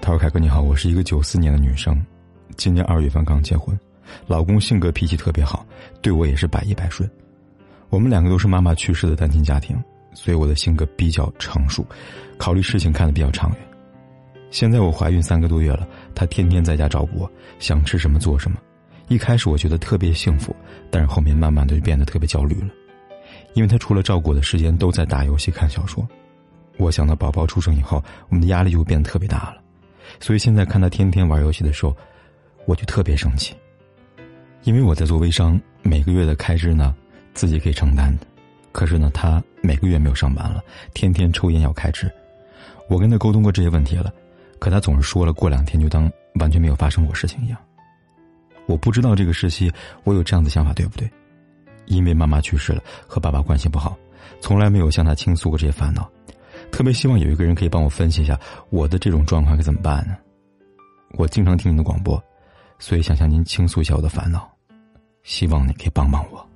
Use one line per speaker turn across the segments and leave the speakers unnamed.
他说：“凯哥你好，我是一个九四年的女生，今年二月份刚结婚，老公性格脾气特别好，对我也是百依百顺。我们两个都是妈妈去世的单亲家庭，所以我的性格比较成熟，考虑事情看得比较长远。现在我怀孕三个多月了，他天天在家照顾我，想吃什么做什么。一开始我觉得特别幸福，但是后面慢慢的就变得特别焦虑了，因为他除了照顾我的时间都在打游戏看小说。我想到宝宝出生以后，我们的压力就会变得特别大了。”所以现在看他天天玩游戏的时候，我就特别生气。因为我在做微商，每个月的开支呢自己可以承担，可是呢他每个月没有上班了，天天抽烟要开支。我跟他沟通过这些问题了，可他总是说了过两天就当完全没有发生过事情一样。我不知道这个时期我有这样的想法对不对？因为妈妈去世了，和爸爸关系不好，从来没有向他倾诉过这些烦恼。特别希望有一个人可以帮我分析一下我的这种状况该怎么办呢？我经常听您的广播，所以想向您倾诉一下我的烦恼，希望你可以帮帮我。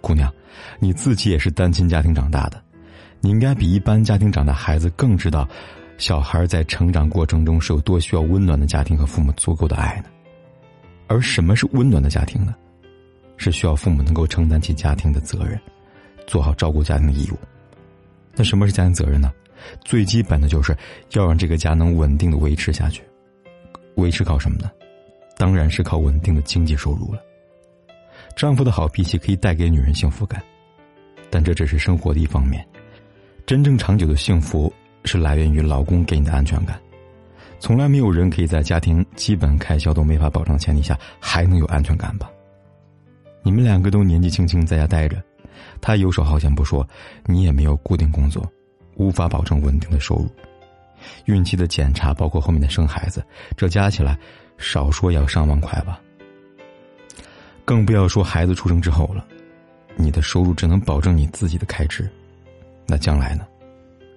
姑娘，你自己也是单亲家庭长大的，你应该比一般家庭长大孩子更知道，小孩在成长过程中是有多需要温暖的家庭和父母足够的爱呢。而什么是温暖的家庭呢？是需要父母能够承担起家庭的责任，做好照顾家庭的义务。那什么是家庭责任呢？最基本的就是要让这个家能稳定的维持下去。维持靠什么呢？当然是靠稳定的经济收入了。丈夫的好脾气可以带给女人幸福感，但这只是生活的一方面。真正长久的幸福是来源于老公给你的安全感。从来没有人可以在家庭基本开销都没法保障的前提下还能有安全感吧？你们两个都年纪轻轻在家待着。他游手好闲不说，你也没有固定工作，无法保证稳定的收入。孕期的检查，包括后面的生孩子，这加起来，少说也要上万块吧。更不要说孩子出生之后了，你的收入只能保证你自己的开支，那将来呢？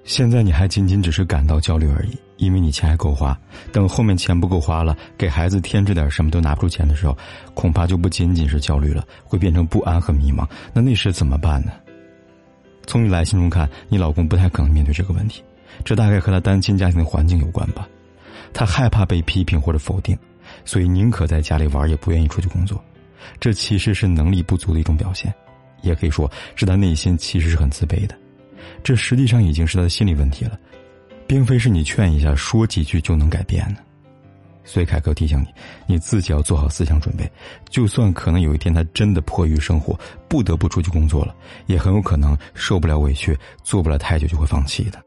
现在你还仅仅只是感到焦虑而已，因为你钱还够花。等后面钱不够花了，给孩子添置点什么都拿不出钱的时候，恐怕就不仅仅是焦虑了，会变成不安和迷茫。那那时怎么办呢？从你来信中看，你老公不太可能面对这个问题，这大概和他单亲家庭的环境有关吧。他害怕被批评或者否定，所以宁可在家里玩，也不愿意出去工作。这其实是能力不足的一种表现，也可以说是他内心其实是很自卑的。这实际上已经是他的心理问题了，并非是你劝一下、说几句就能改变的。所以，凯哥提醒你，你自己要做好思想准备。就算可能有一天他真的迫于生活不得不出去工作了，也很有可能受不了委屈，做不了太久就会放弃的。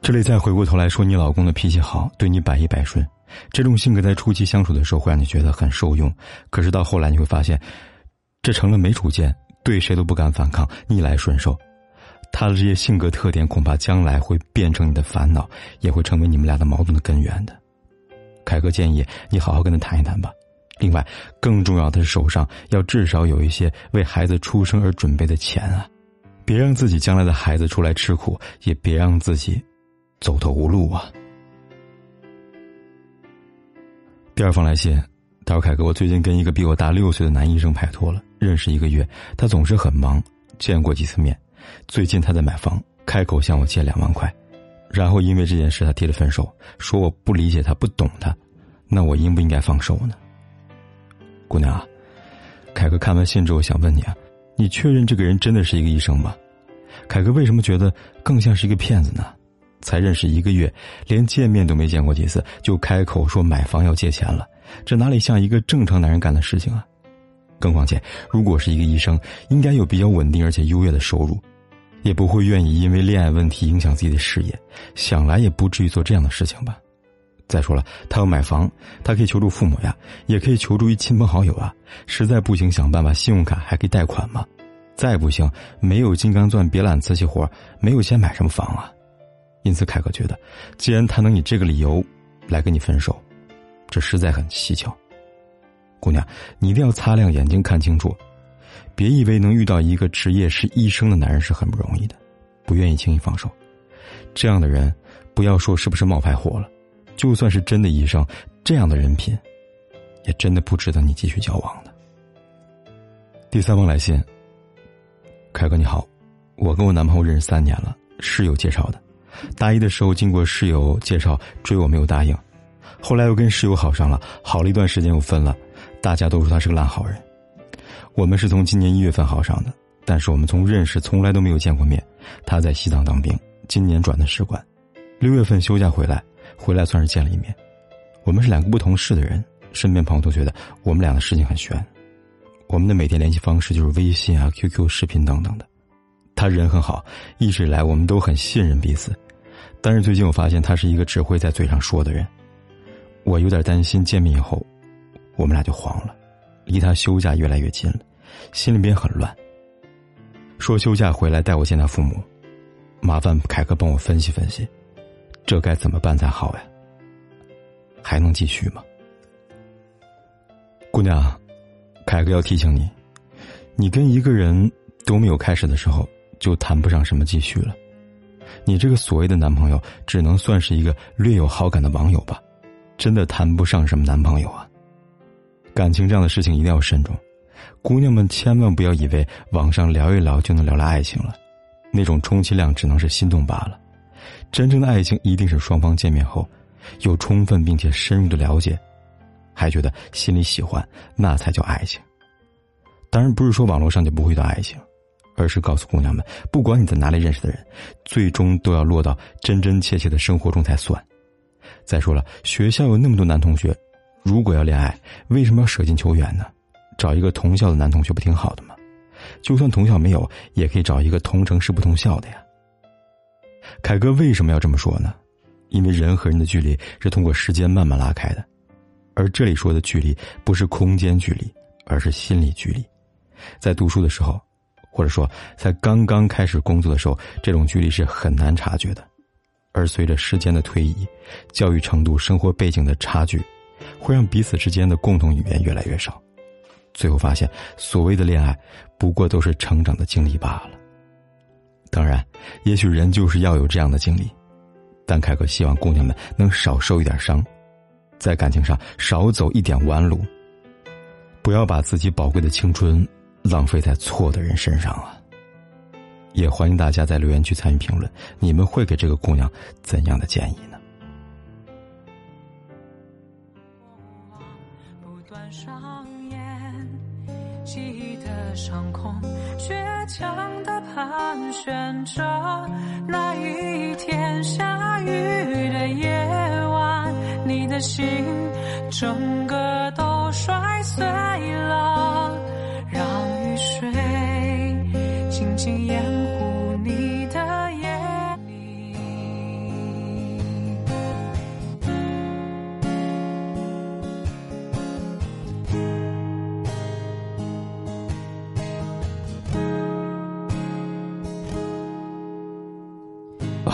这里再回过头来说，你老公的脾气好，对你百依百顺，这种性格在初期相处的时候会让你觉得很受用。可是到后来你会发现，这成了没主见，对谁都不敢反抗，逆来顺受。他的这些性格特点，恐怕将来会变成你的烦恼，也会成为你们俩的矛盾的根源的。凯哥建议你好好跟他谈一谈吧。另外，更重要的是，手上要至少有一些为孩子出生而准备的钱啊，别让自己将来的孩子出来吃苦，也别让自己走投无路啊。第二封来信，他说：“凯哥，我最近跟一个比我大六岁的男医生拍拖了，认识一个月，他总是很忙，见过几次面。”最近他在买房，开口向我借两万块，然后因为这件事他提了分手，说我不理解他不懂他，那我应不应该放手呢？姑娘啊，凯哥看完信之后想问你啊，你确认这个人真的是一个医生吗？凯哥为什么觉得更像是一个骗子呢？才认识一个月，连见面都没见过几次，就开口说买房要借钱了，这哪里像一个正常男人干的事情啊？更况且，如果是一个医生，应该有比较稳定而且优越的收入。也不会愿意因为恋爱问题影响自己的事业，想来也不至于做这样的事情吧。再说了，他要买房，他可以求助父母呀，也可以求助于亲朋好友啊。实在不行，想办法信用卡还可以贷款嘛。再不行，没有金刚钻别揽瓷器活，没有钱买什么房啊。因此，凯哥觉得，既然他能以这个理由来跟你分手，这实在很蹊跷。姑娘，你一定要擦亮眼睛看清楚，别以为能遇到一个职业是医生的男人是很不容易的，不愿意轻易放手。这样的人，不要说是不是冒牌货了，就算是真的医生，这样的人品，也真的不值得你继续交往的。第三封来信，凯哥你好，我跟我男朋友认识三年了，室友介绍的。大一的时候经过室友介绍追我没有答应，后来又跟室友好上了，好了一段时间又分了。大家都说他是个烂好人。我们是从今年一月份好上的，但是我们从认识从来都没有见过面。他在西藏当兵，今年转的士官，六月份休假回来，回来算是见了一面。我们是两个不同市的人，身边朋友都觉得我们俩的事情很悬。我们的每天联系方式就是微信啊、QQ 视频等等的。他人很好，一直以来我们都很信任彼此。但是最近我发现他是一个只会在嘴上说的人，我有点担心见面以后，我们俩就黄了，离他休假越来越近了，心里边很乱。说休假回来带我见他父母，麻烦凯哥帮我分析分析，这该怎么办才好呀？还能继续吗？姑娘。凯哥要提醒你，你跟一个人都没有开始的时候，就谈不上什么继续了。你这个所谓的男朋友，只能算是一个略有好感的网友吧，真的谈不上什么男朋友啊。感情这样的事情一定要慎重，姑娘们千万不要以为网上聊一聊就能聊来爱情了，那种充其量只能是心动罢了。真正的爱情一定是双方见面后，有充分并且深入的了解。还觉得心里喜欢，那才叫爱情。当然不是说网络上就不会到爱情，而是告诉姑娘们，不管你在哪里认识的人，最终都要落到真真切切的生活中才算。再说了，学校有那么多男同学，如果要恋爱，为什么要舍近求远呢？找一个同校的男同学不挺好的吗？就算同校没有，也可以找一个同城市不同校的呀。凯哥为什么要这么说呢？因为人和人的距离是通过时间慢慢拉开的。而这里说的距离，不是空间距离，而是心理距离。在读书的时候，或者说在刚刚开始工作的时候，这种距离是很难察觉的。而随着时间的推移，教育程度、生活背景的差距，会让彼此之间的共同语言越来越少。最后发现，所谓的恋爱，不过都是成长的经历罢了。当然，也许人就是要有这样的经历，但凯哥希望姑娘们能少受一点伤。在感情上少走一点弯路，不要把自己宝贵的青春浪费在错的人身上啊！也欢迎大家在留言区参与评论，你们会给这个姑娘怎样的建议呢？强的盘旋着那一天下雨的夜晚。你的心，整个都摔碎了，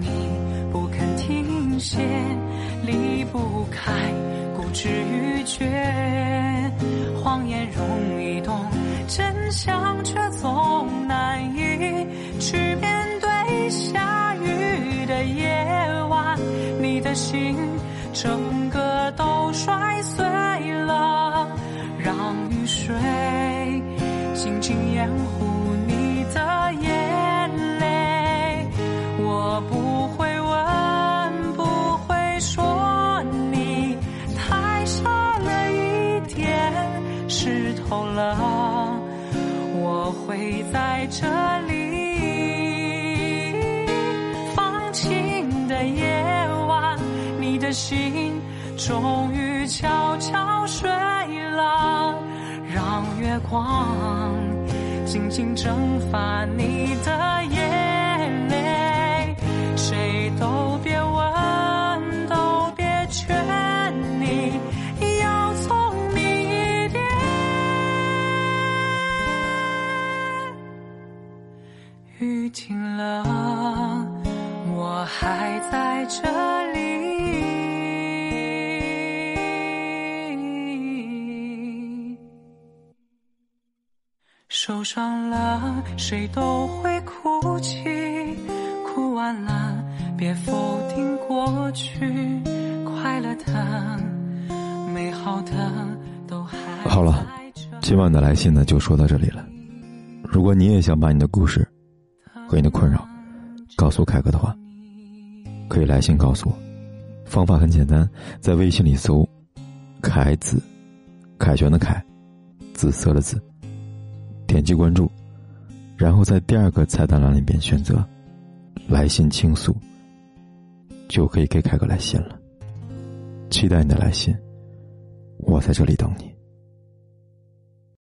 你不肯停歇离不开固执与绝，谎言容易懂，真相却总难以去面对。下雨的夜晚，你的心整个都摔碎了，让雨水静静掩护情的夜晚，你。的
心终于悄悄睡了，让月光静静蒸发你的伤了，谁都会哭泣，哭完了，别否定过去，快乐的、美好的都还
好了，今晚的来信呢就说到这里了。如果你也想把你的故事和你的困扰告诉凯哥的话，可以来信告诉我。方法很简单，在微信里搜“凯子”，凯旋的凯，紫色的紫。点击关注，然后在第二个菜单栏里边选择“来信倾诉”，就可以给凯哥来信了。期待你的来信，我在这里等你。